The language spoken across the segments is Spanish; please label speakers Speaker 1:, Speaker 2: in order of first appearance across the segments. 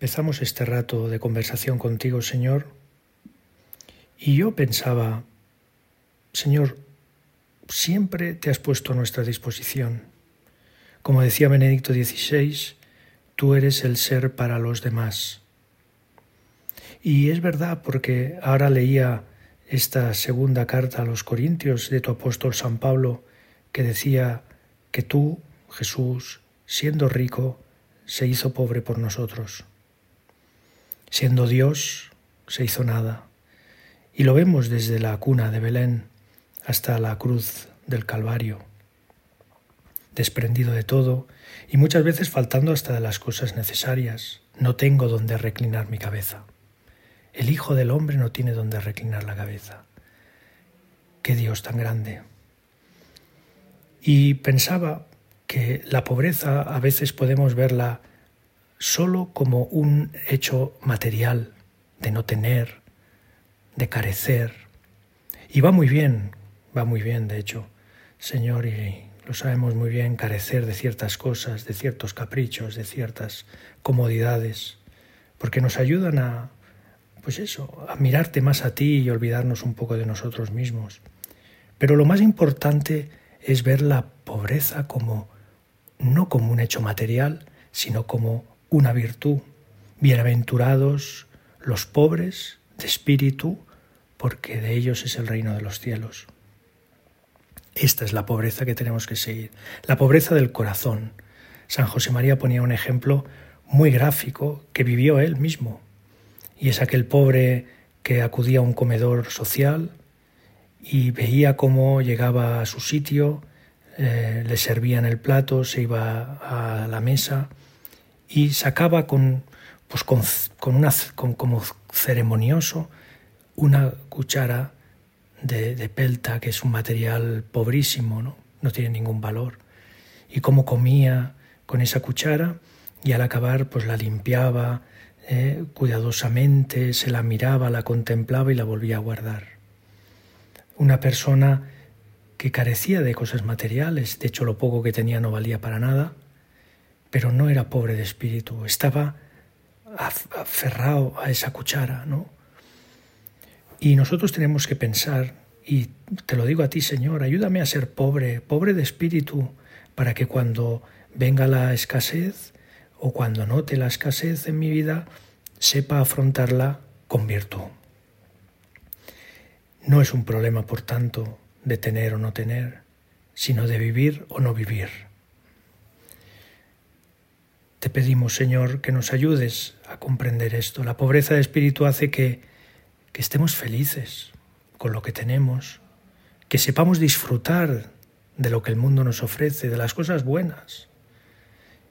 Speaker 1: Empezamos este rato de conversación contigo, Señor, y yo pensaba, Señor, siempre te has puesto a nuestra disposición. Como decía Benedicto XVI, tú eres el ser para los demás. Y es verdad porque ahora leía esta segunda carta a los Corintios de tu apóstol San Pablo, que decía que tú, Jesús, siendo rico, se hizo pobre por nosotros. Siendo Dios, se hizo nada. Y lo vemos desde la cuna de Belén hasta la cruz del Calvario, desprendido de todo y muchas veces faltando hasta de las cosas necesarias. No tengo donde reclinar mi cabeza. El Hijo del Hombre no tiene donde reclinar la cabeza. Qué Dios tan grande. Y pensaba que la pobreza a veces podemos verla solo como un hecho material, de no tener, de carecer. Y va muy bien, va muy bien, de hecho, Señor, y lo sabemos muy bien, carecer de ciertas cosas, de ciertos caprichos, de ciertas comodidades, porque nos ayudan a pues eso, a mirarte más a ti y olvidarnos un poco de nosotros mismos. Pero lo más importante es ver la pobreza como no como un hecho material, sino como una virtud. Bienaventurados los pobres de espíritu, porque de ellos es el reino de los cielos. Esta es la pobreza que tenemos que seguir, la pobreza del corazón. San José María ponía un ejemplo muy gráfico que vivió él mismo y es aquel pobre que acudía a un comedor social y veía cómo llegaba a su sitio, eh, le servían el plato, se iba a la mesa y sacaba con, pues con, una, como ceremonioso una cuchara de, de, pelta, que es un material pobrísimo, ¿no? no tiene ningún valor. Y cómo comía con esa cuchara y al acabar pues la limpiaba, eh, cuidadosamente, se la miraba, la contemplaba y la volvía a guardar. Una persona que carecía de cosas materiales, de hecho lo poco que tenía no valía para nada, pero no era pobre de espíritu, estaba aferrado a esa cuchara, ¿no? Y nosotros tenemos que pensar, y te lo digo a ti, Señor, ayúdame a ser pobre, pobre de espíritu, para que cuando venga la escasez, o cuando note la escasez en mi vida, sepa afrontarla con virtud. No es un problema, por tanto, de tener o no tener, sino de vivir o no vivir. Te pedimos, Señor, que nos ayudes a comprender esto. La pobreza de espíritu hace que, que estemos felices con lo que tenemos, que sepamos disfrutar de lo que el mundo nos ofrece, de las cosas buenas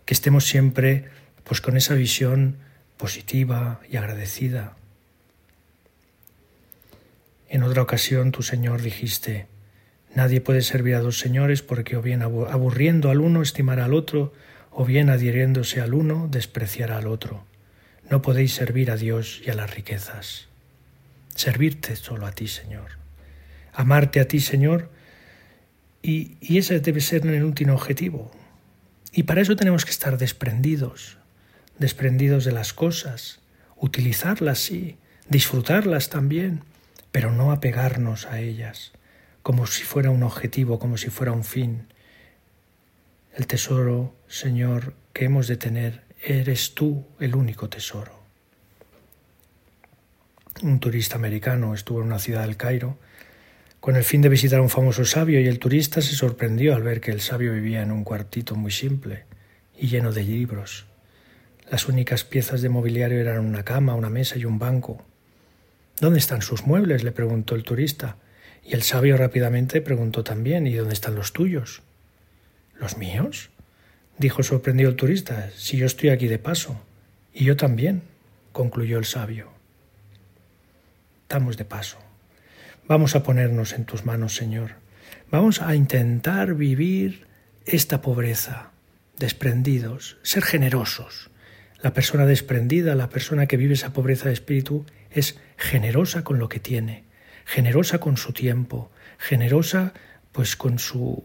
Speaker 1: que estemos siempre pues con esa visión positiva y agradecida. En otra ocasión tu Señor dijiste, nadie puede servir a dos señores porque o bien aburriendo al uno estimará al otro, o bien adhiriéndose al uno despreciará al otro. No podéis servir a Dios y a las riquezas. Servirte solo a ti, Señor. Amarte a ti, Señor, y, y ese debe ser el último objetivo, y para eso tenemos que estar desprendidos, desprendidos de las cosas, utilizarlas sí, disfrutarlas también, pero no apegarnos a ellas, como si fuera un objetivo, como si fuera un fin. El tesoro, Señor, que hemos de tener, eres tú el único tesoro. Un turista americano estuvo en una ciudad del Cairo con el fin de visitar a un famoso sabio y el turista se sorprendió al ver que el sabio vivía en un cuartito muy simple y lleno de libros. Las únicas piezas de mobiliario eran una cama, una mesa y un banco. ¿Dónde están sus muebles? le preguntó el turista. Y el sabio rápidamente preguntó también ¿Y dónde están los tuyos? ¿Los míos? dijo sorprendido el turista. Si yo estoy aquí de paso. Y yo también, concluyó el sabio. Estamos de paso. Vamos a ponernos en tus manos, Señor. Vamos a intentar vivir esta pobreza, desprendidos, ser generosos. La persona desprendida, la persona que vive esa pobreza de espíritu, es generosa con lo que tiene, generosa con su tiempo, generosa pues con, su,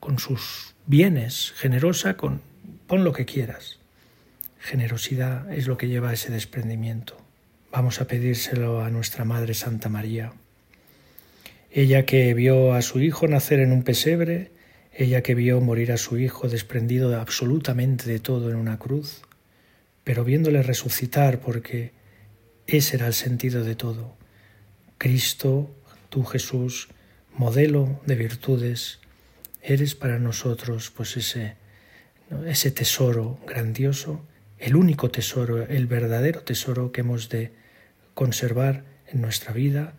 Speaker 1: con, sus bienes, generosa con pon lo que quieras, generosidad es lo que lleva a ese desprendimiento. Vamos a pedírselo a nuestra Madre Santa María. Ella que vio a su hijo nacer en un pesebre, ella que vio morir a su hijo desprendido absolutamente de todo en una cruz, pero viéndole resucitar porque ese era el sentido de todo. Cristo, tú Jesús, modelo de virtudes, eres para nosotros pues ese, ese tesoro grandioso, el único tesoro, el verdadero tesoro que hemos de conservar en nuestra vida,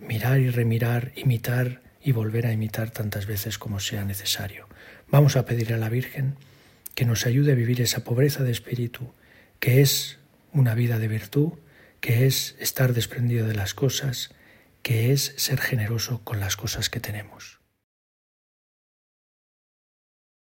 Speaker 1: mirar y remirar, imitar y volver a imitar tantas veces como sea necesario. Vamos a pedir a la Virgen que nos ayude a vivir esa pobreza de espíritu, que es una vida de virtud, que es estar desprendido de las cosas, que es ser generoso con las cosas que tenemos.